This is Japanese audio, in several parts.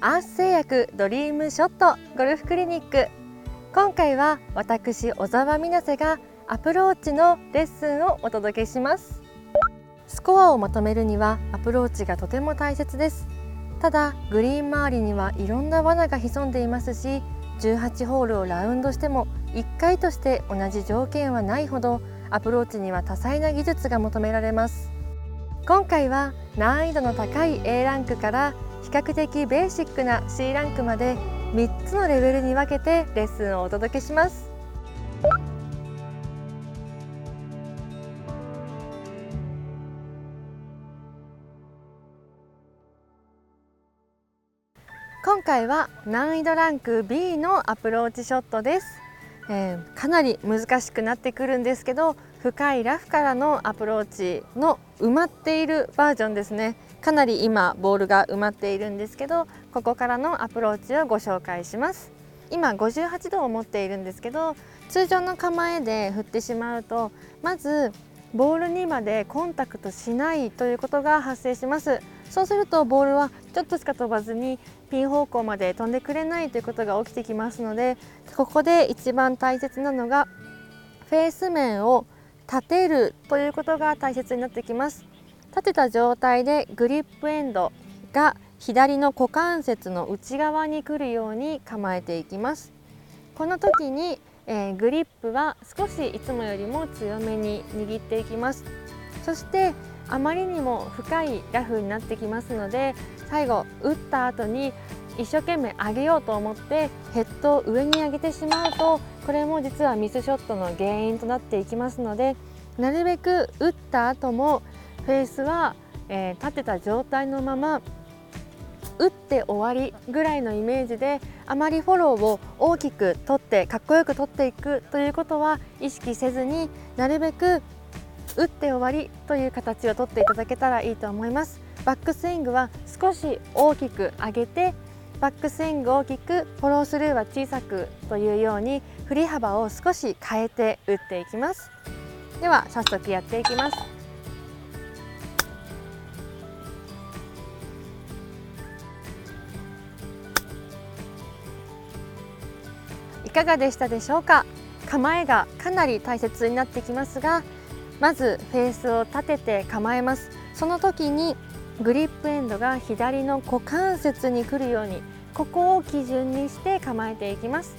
アース製薬ドリームショットゴルフクリニック。今回は私小澤美奈瀬がアプローチのレッスンをお届けします。スコアをまとめるにはアプローチがとても大切です。ただグリーン周りにはいろんな罠が潜んでいますし18ホールをラウンドしても1回として同じ条件はないほどアプローチには多彩な技術が求められます。今回は難易度の高い A ランクから比較的ベーシックな C ランクまで3つのレベルに分けてレッスンをお届けします。今回は難易度ランク B のアプローチショットです、えー、かなり難しくなってくるんですけど深いラフからのアプローチの埋まっているバージョンですね。かなり今ボールが埋まっているんですけどここからのアプローチをご紹介します。今58度を持っているんですけど通常の構えで振ってしまうとまずボールにまでコンタクトしないということが発生します。そうするとボールはちょっとしか飛ばずにピン方向まで飛んでくれないということが起きてきますのでここで一番大切なのがフェース面を立てるということが大切になってきます。立てた状態でグリップエンドが左の股関節の内側に来るように構えていきます。この時に、えー、グリップは少しいつもよりも強めに握っていきます。そしてあまりにも深いラフになってきますので最後打った後に一生懸命上げようと思ってヘッドを上に上げてしまうとこれも実はミスショットの原因となっていきますのでなるべく打った後もフェースは、えー、立てた状態のまま打って終わりぐらいのイメージであまりフォローを大きく取ってかっこよく取っていくということは意識せずになるべく打って終わりという形をとっていただけたらいいと思います。バックスイングは少し大きく上げてバックスイング大きくフォロースルーは小さくというように振り幅を少し変えて打っていきます。では早速やっていきます。いかがでしたでしょうか？構えがかなり大切になってきますがまずフェースを立てて構えます。その時にグリップエンドが左の股関節に来るようにここを基準にして構えていきます。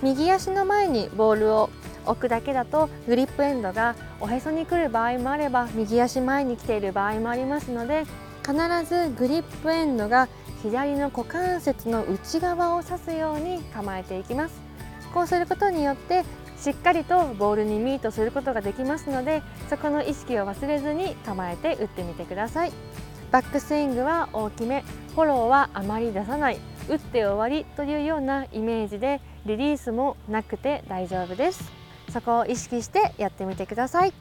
右足の前にボールを置くだけだとグリップエンドがおへそに来る場合もあれば右足前に来ている場合もありますので必ずグリップエンドが左の股関節の内側を指すように構えていきます。こうすることによってしっかりとボールにミートすることができますのでそこの意識を忘れずに構えて打ってみてください。バックスイングは大きめフォローはあまり出さない打って終わりというようなイメージでリリースもなくて大丈夫です。そこを意識してやってみてください。